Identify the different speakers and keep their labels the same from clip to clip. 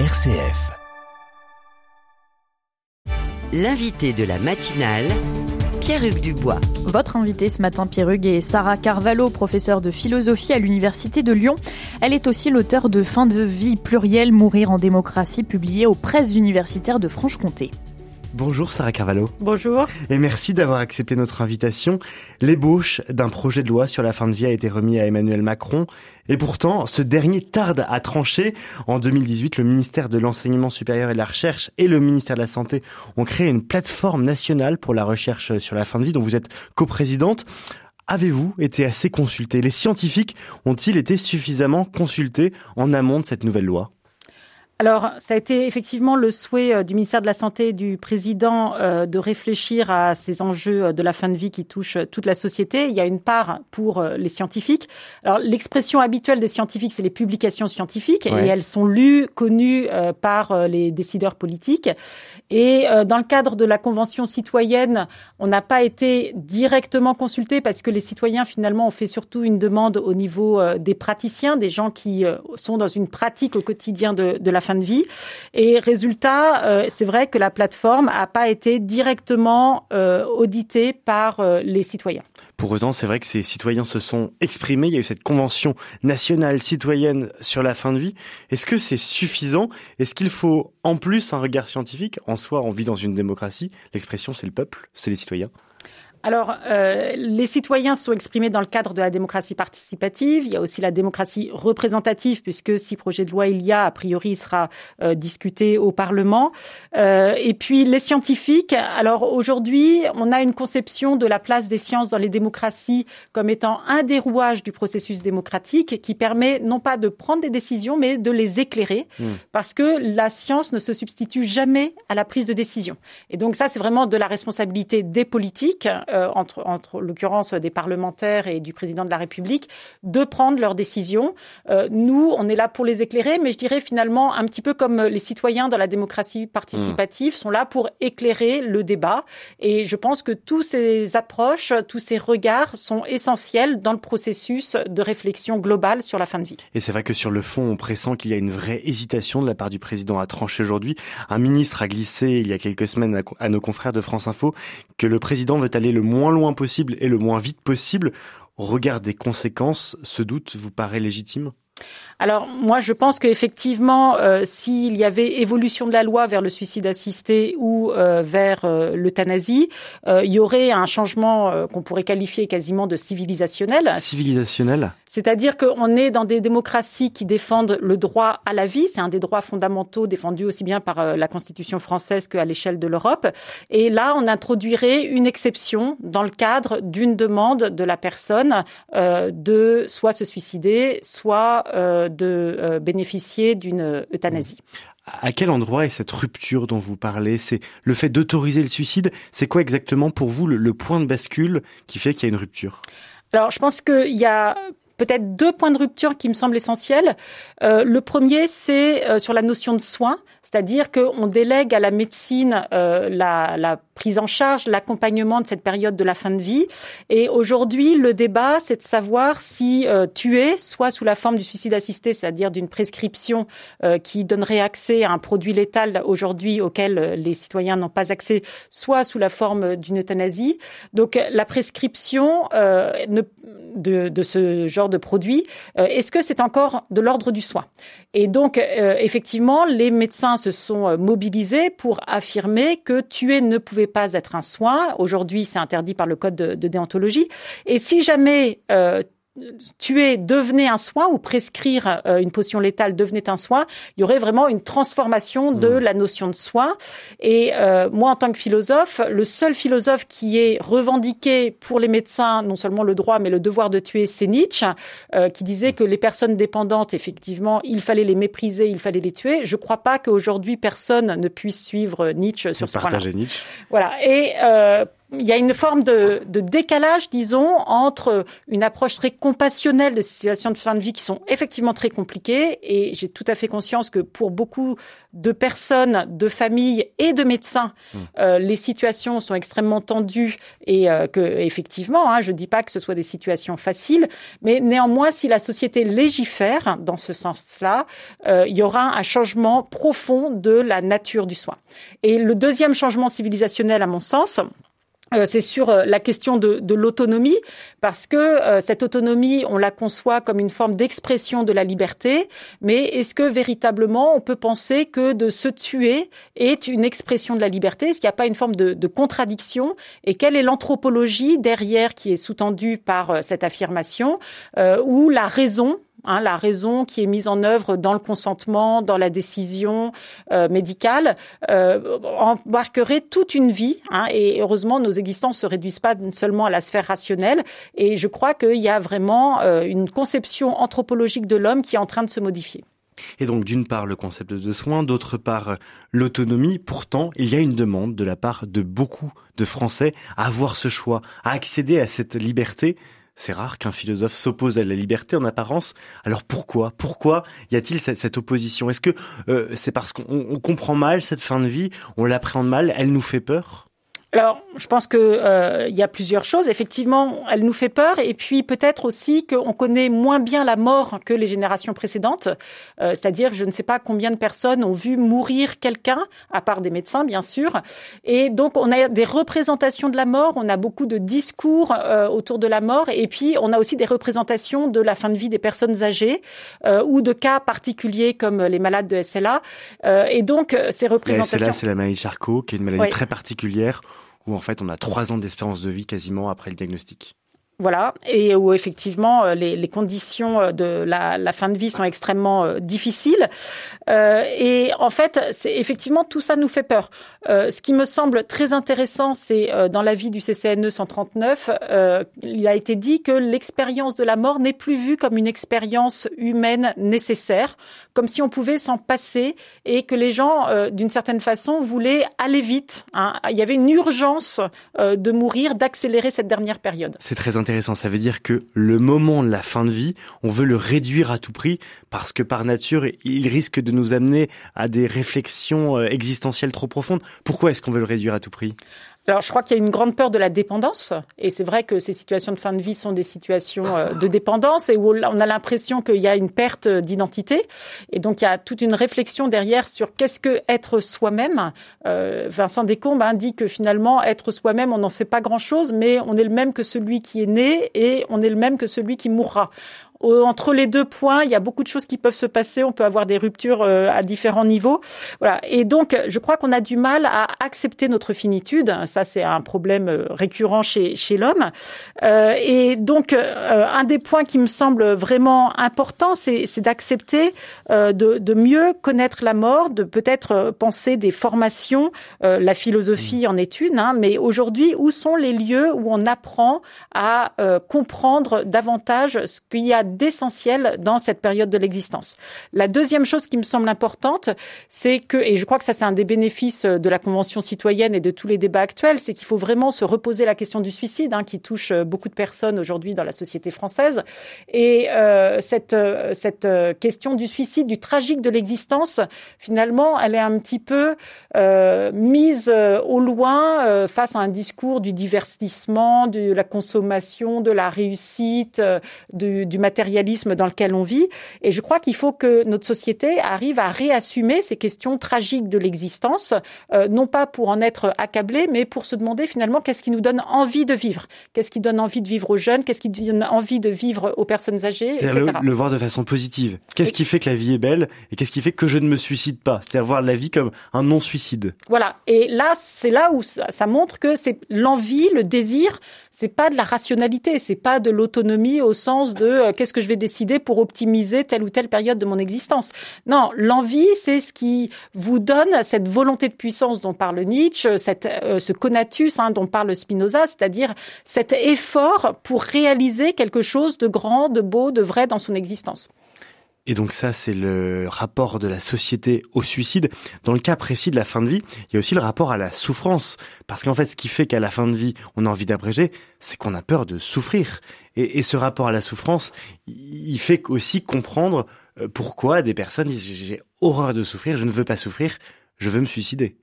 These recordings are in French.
Speaker 1: RCF.
Speaker 2: L'invité de la matinale, Pierre-Hugues Dubois.
Speaker 3: Votre invité ce matin, Pierre-Hugues, est Sarah Carvalho, professeure de philosophie à l'Université de Lyon. Elle est aussi l'auteur de Fin de vie plurielle, mourir en démocratie, publié aux presses universitaires de Franche-Comté.
Speaker 4: Bonjour Sarah Carvalho.
Speaker 5: Bonjour.
Speaker 4: Et merci d'avoir accepté notre invitation. L'ébauche d'un projet de loi sur la fin de vie a été remis à Emmanuel Macron. Et pourtant, ce dernier tarde à trancher. En 2018, le ministère de l'Enseignement supérieur et de la Recherche et le ministère de la Santé ont créé une plateforme nationale pour la recherche sur la fin de vie dont vous êtes coprésidente. Avez-vous été assez consulté Les scientifiques ont-ils été suffisamment consultés en amont de cette nouvelle loi?
Speaker 5: Alors, ça a été effectivement le souhait euh, du ministère de la Santé et du président euh, de réfléchir à ces enjeux euh, de la fin de vie qui touchent toute la société. Il y a une part pour les scientifiques. Alors, l'expression habituelle des scientifiques, c'est les publications scientifiques, et elles sont lues, connues par les décideurs politiques. Et dans le cadre de la Convention citoyenne, on n'a pas été directement consulté parce que les citoyens, finalement, ont fait surtout une demande au niveau des praticiens, des gens qui sont dans une pratique au quotidien de, de la fin de vie. Et résultat, euh, c'est vrai que la plateforme n'a pas été directement euh, auditée par euh, les citoyens.
Speaker 4: Pour autant, c'est vrai que ces citoyens se sont exprimés. Il y a eu cette convention nationale citoyenne sur la fin de vie. Est-ce que c'est suffisant? Est-ce qu'il faut en plus un regard scientifique? En soi, on vit dans une démocratie. L'expression, c'est le peuple, c'est les citoyens.
Speaker 5: Alors, euh, les citoyens sont exprimés dans le cadre de la démocratie participative. Il y a aussi la démocratie représentative, puisque si projet de loi il y a, a priori, il sera euh, discuté au Parlement. Euh, et puis, les scientifiques. Alors, aujourd'hui, on a une conception de la place des sciences dans les démocraties comme étant un des rouages du processus démocratique qui permet non pas de prendre des décisions, mais de les éclairer, mmh. parce que la science ne se substitue jamais à la prise de décision. Et donc, ça, c'est vraiment de la responsabilité des politiques euh, entre, l'occurrence des parlementaires et du président de la République, de prendre leurs décisions. Euh, nous, on est là pour les éclairer, mais je dirais finalement un petit peu comme les citoyens dans la démocratie participative sont là pour éclairer le débat. Et je pense que tous ces approches, tous ces regards sont essentiels dans le processus de réflexion globale sur la fin de vie.
Speaker 4: Et c'est vrai que sur le fond, on pressent qu'il y a une vraie hésitation de la part du président à trancher aujourd'hui. Un ministre a glissé il y a quelques semaines à nos confrères de France Info que le président veut aller le moins loin possible et le moins vite possible. Au regard des conséquences, ce doute vous paraît légitime?
Speaker 5: Alors moi, je pense qu'effectivement, euh, s'il y avait évolution de la loi vers le suicide assisté ou euh, vers euh, l'euthanasie, il y aurait un changement qu'on pourrait qualifier quasiment de civilisationnel.
Speaker 4: Civilisationnel?
Speaker 5: C'est-à-dire qu'on est dans des démocraties qui défendent le droit à la vie. C'est un des droits fondamentaux défendus aussi bien par la Constitution française qu'à l'échelle de l'Europe. Et là, on introduirait une exception dans le cadre d'une demande de la personne de soit se suicider, soit de euh, bénéficier d'une euthanasie.
Speaker 4: À quel endroit est cette rupture dont vous parlez? C'est le fait d'autoriser le suicide? C'est quoi exactement pour vous le, point de bascule qui fait qu'il y a une rupture?
Speaker 5: Alors, je pense qu'il y a peut-être deux points de rupture qui me semblent essentiels. Euh, le premier, c'est euh, sur la notion de soin, c'est-à-dire qu'on délègue à la médecine euh, la, la, prise en charge, l'accompagnement de cette période de la fin de vie. Et aujourd'hui, le débat, c'est de savoir si euh, tuer, soit sous la forme du suicide assisté, c'est-à-dire d'une prescription euh, qui donnerait accès à un produit létal aujourd'hui auquel les citoyens n'ont pas accès, soit sous la forme d'une euthanasie. Donc la prescription ne, de, de, ce genre de produit, est-ce que c'est encore de l'ordre du soin? Et donc, effectivement, les médecins se sont euh, mobilisés pour affirmer que tuer ne pouvait pas être un soin. Aujourd'hui, c'est interdit par le code de, déontologie. Et si jamais euh, tuer devenait un soin ou prescrire euh, une potion létale devenait un soin, il y aurait vraiment une transformation de mmh. la notion de soin. Et euh, moi, en tant que philosophe, le seul philosophe qui est revendiqué pour les médecins non seulement le droit mais le devoir de tuer, c'est Nietzsche, euh, qui disait que les personnes dépendantes, effectivement, il fallait les mépriser, il fallait les tuer. Je ne crois pas qu'aujourd'hui personne ne puisse suivre Nietzsche sur ce point-là.
Speaker 4: Nietzsche.
Speaker 5: Voilà. Et il y a une forme de, de, décalage, disons, entre une approche très compassionnelle de ces situations de fin de vie qui sont effectivement très compliquées, et j'ai tout à fait conscience que pour beaucoup de personnes, de familles et de médecins, mmh. euh, les situations sont extrêmement tendues et euh, que effectivement, hein, je ne dis pas que ce soit des situations faciles, mais néanmoins, si la société légifère dans ce sens-là, euh, il y aura un changement profond de la nature du soin. Et le deuxième changement civilisationnel, à mon sens, c'est sur euh, la question de, de l'autonomie, parce que euh, cette autonomie, on la conçoit comme une forme d'expression de la liberté, mais est-ce que véritablement on peut penser que de se tuer est une expression de la liberté? Est-ce qu'il n'y a pas une forme de, de contradiction? Et quelle est l'anthropologie derrière qui est sous-tendue par cette affirmation, ou la raison Hein, la raison qui est mise en œuvre dans le consentement, dans la décision euh, médicale, euh, embarquerait toute une vie. Hein, et heureusement, nos existences se réduisent pas seulement à la sphère rationnelle. Et je crois qu'il y a vraiment euh, une conception anthropologique de l'homme qui est en train de se modifier.
Speaker 4: Et donc d'une part le concept de soins, d'autre part l'autonomie. Pourtant, il y a une demande de la part de beaucoup de Français à avoir ce choix, à accéder à cette liberté. C'est rare qu'un philosophe s'oppose à la liberté en apparence. Alors pourquoi? Pourquoi y a-t-il cette, opposition? Est-ce que euh, c'est parce qu'on comprend mal cette fin de vie, on l'appréhende mal, elle nous fait peur?
Speaker 5: Alors, je pense que euh, il y a plusieurs choses. Effectivement, elle nous fait peur, et puis peut-être aussi qu'on connaît moins bien la mort que les générations précédentes. Euh, c'est-à-dire, je ne sais pas combien de personnes ont vu mourir quelqu'un, à part des médecins, bien sûr. Et donc, on a des représentations de la mort, on a beaucoup de discours euh, autour de la mort, et puis on a aussi des représentations de la fin de vie des personnes âgées ou de cas particuliers comme les malades de SLA. et donc, ces représentations.
Speaker 4: La SLA, c'est la maladie Charcot, qui est une maladie très particulière où en fait on a trois ans d'espérance de vie quasiment après le diagnostic.
Speaker 5: Voilà, et où effectivement euh, les, conditions euh, de la, fin de vie sont extrêmement euh, difficiles. Euh, et en fait, c'est effectivement tout ça nous fait peur. Euh, ce qui me semble très intéressant, c'est dans l'avis du CCNE 139, il a été dit que l'expérience de la mort n'est plus vue comme une expérience humaine nécessaire, comme si on pouvait s'en passer, et que les gens, d'une certaine façon, voulaient aller vite. Hein. Il y avait une urgence de mourir, d'accélérer cette dernière période.
Speaker 4: C'est très. Ça veut dire que le moment de la fin de vie, on veut le réduire à tout prix parce que par nature, il risque de nous amener à des réflexions euh, existentielles trop profondes. Pourquoi est-ce qu'on veut le réduire à tout prix?
Speaker 5: Alors, je crois qu'il y a une grande peur de la dépendance, et c'est vrai que ces situations de fin de vie sont des situations euh, de dépendance et où on a l'impression qu'il y a une perte d'identité, et donc il y a toute une réflexion derrière sur qu'est-ce que être soi-même. Euh, Vincent Descombes dit que finalement être soi-même, on n'en sait pas grand-chose, mais on est le même que celui qui est né et on est le même que celui qui mourra entre les deux points, il y a beaucoup de choses qui peuvent se passer. On peut avoir des ruptures euh, à différents niveaux. Voilà. Et donc, je crois qu'on a du mal à accepter notre finitude. Ça, c'est un problème euh, récurrent chez, chez l'homme. Euh, et donc, euh, un des points qui me semble vraiment important, c'est d'accepter de, de, mieux connaître la mort, de peut-être penser des formations. la philosophie en est une, hein, mais aujourd'hui, où sont les lieux où on apprend à comprendre davantage ce qu'il y a d'essentiel dans cette période de l'existence. La deuxième chose qui me semble importante, c'est que, et je crois que ça c'est un des bénéfices de la Convention citoyenne et de tous les débats actuels, c'est qu'il faut vraiment se reposer la question du suicide, hein, qui touche beaucoup de personnes aujourd'hui dans la société française. Et euh, cette, euh, cette euh, question du suicide, du tragique de l'existence, finalement, elle est un petit peu euh, mise au loin face à un discours du divertissement, de la consommation, de la réussite, du, du matériel matérialisme dans lequel on vit. Et je crois qu'il faut que notre société arrive à réassumer ces questions tragiques de l'existence, euh, non pas pour en être accablé, mais pour se demander finalement qu'est-ce qui nous donne envie de vivre, qu'est-ce qui donne envie de vivre aux jeunes, qu'est-ce qui donne envie de vivre aux personnes âgées, etc.
Speaker 4: Le, le voir de façon positive. Qu'est-ce qui fait que la vie est belle et qu'est-ce qui fait que je ne me suicide pas? C'est-à-dire voir la vie comme un non-suicide.
Speaker 5: Voilà. Et là, c'est là où ça, ça montre que c'est l'envie, le désir, c'est pas de la rationalité, c'est pas de l'autonomie au sens de euh, qu'est-ce que je vais décider pour optimiser telle ou telle période de mon existence. Non, l'envie, c'est ce qui vous donne cette volonté de puissance dont parle Nietzsche, cette, euh, ce conatus hein, dont parle Spinoza, c'est-à-dire cet effort pour réaliser quelque chose de grand, de beau, de vrai dans son existence.
Speaker 4: Et donc ça, c'est le rapport de la société au suicide. Dans le cas précis de la fin de vie, il y a aussi le rapport à la souffrance. Parce qu'en fait, ce qui fait qu'à la fin de vie, on a envie d'abréger, c'est qu'on a peur de souffrir. Et, ce rapport à la souffrance, il fait aussi comprendre euh, pourquoi des personnes disent j'ai horreur de souffrir, je ne veux pas souffrir, je veux me suicider.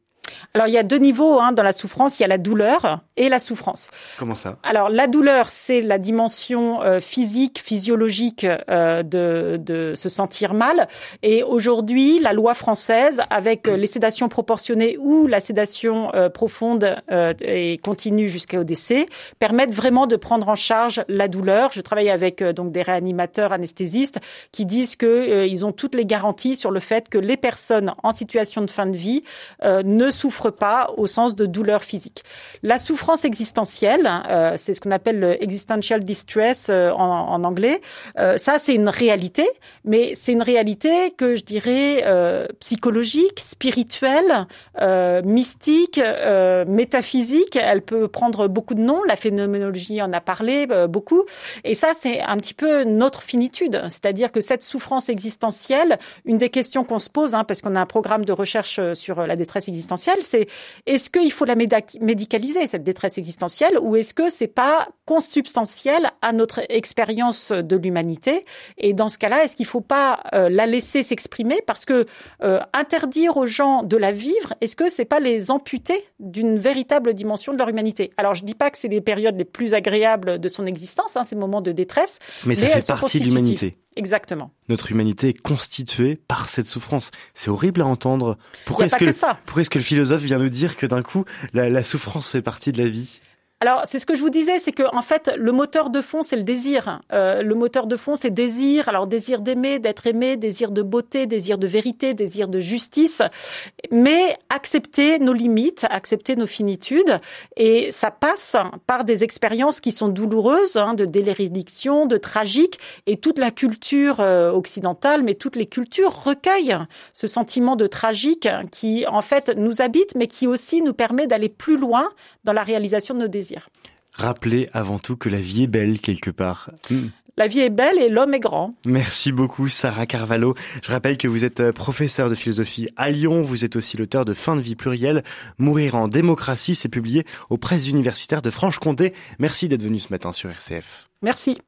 Speaker 5: Alors il y a deux niveaux hein, dans la souffrance, il y a la douleur et la souffrance.
Speaker 4: Comment ça?
Speaker 5: Alors la douleur, c'est la dimension euh, physique, physiologique euh, de, de, se sentir mal. Et aujourd'hui, la loi française, avec euh, les sédations proportionnées ou la sédation profonde et continue jusqu'au décès, permettent vraiment de prendre en charge la douleur. Je travaille avec donc des réanimateurs anesthésistes qui disent que ils ont toutes les garanties sur le fait que les personnes en situation de fin de vie ne souffre pas au sens de douleur physique. La souffrance existentielle, euh, c'est ce qu'on appelle le existential distress euh, en, anglais. Euh, ça, c'est une réalité, mais c'est une réalité que je dirais psychologique, spirituelle, mystique, métaphysique. Elle peut prendre beaucoup de noms. La phénoménologie en a parlé beaucoup. Et ça, c'est un petit peu notre finitude. C'est-à-dire que cette souffrance existentielle, une des questions qu'on se pose, hein, parce qu'on a un programme de recherche sur la détresse existentielle, c'est est-ce qu'il faut la médicaliser cette détresse existentielle ou est-ce que c'est pas consubstantiel à notre expérience de l'humanité? Et dans ce cas-là, est-ce qu'il faut pas euh, la laisser s'exprimer? Parce que euh, interdire aux gens de la vivre, est-ce que c'est pas les amputer d'une véritable dimension de leur humanité? Alors je dis pas que c'est les périodes les plus agréables de son existence, hein, ces moments de détresse,
Speaker 4: mais ça fait partie de l'humanité.
Speaker 5: Exactement.
Speaker 4: Notre humanité est constituée par cette souffrance. C'est horrible à entendre.
Speaker 5: Pourquoi est-ce que, que
Speaker 4: pourquoi est-ce que le philosophe vient nous dire que d'un coup la, la souffrance fait partie de la vie?
Speaker 5: Alors, c'est ce que je vous disais, c'est que en fait, le moteur de fond, c'est le désir. Euh, le moteur de fond, c'est désir. Alors, désir d'aimer, d'être aimé, désir de beauté, désir de vérité, désir de justice. Mais accepter nos limites, accepter nos finitudes, et ça passe par des expériences qui sont douloureuses, hein, de délérédiction, de tragique, et toute la culture euh, occidentale, mais toutes les cultures recueillent ce sentiment de tragique qui, en fait, nous habite, mais qui aussi nous permet d'aller plus loin dans la réalisation de nos désirs.
Speaker 4: Rappelez avant tout que la vie est belle quelque part.
Speaker 5: Hmm. La vie est belle et l'homme est grand.
Speaker 4: Merci beaucoup Sarah Carvalho. Je rappelle que vous êtes euh, professeur de philosophie à Lyon. Vous êtes aussi l'auteur de Fin de vie plurielle. Mourir en démocratie, c'est publié aux presses universitaires de Franche-Comté. Merci d'être venu ce matin sur RCF.
Speaker 5: Merci.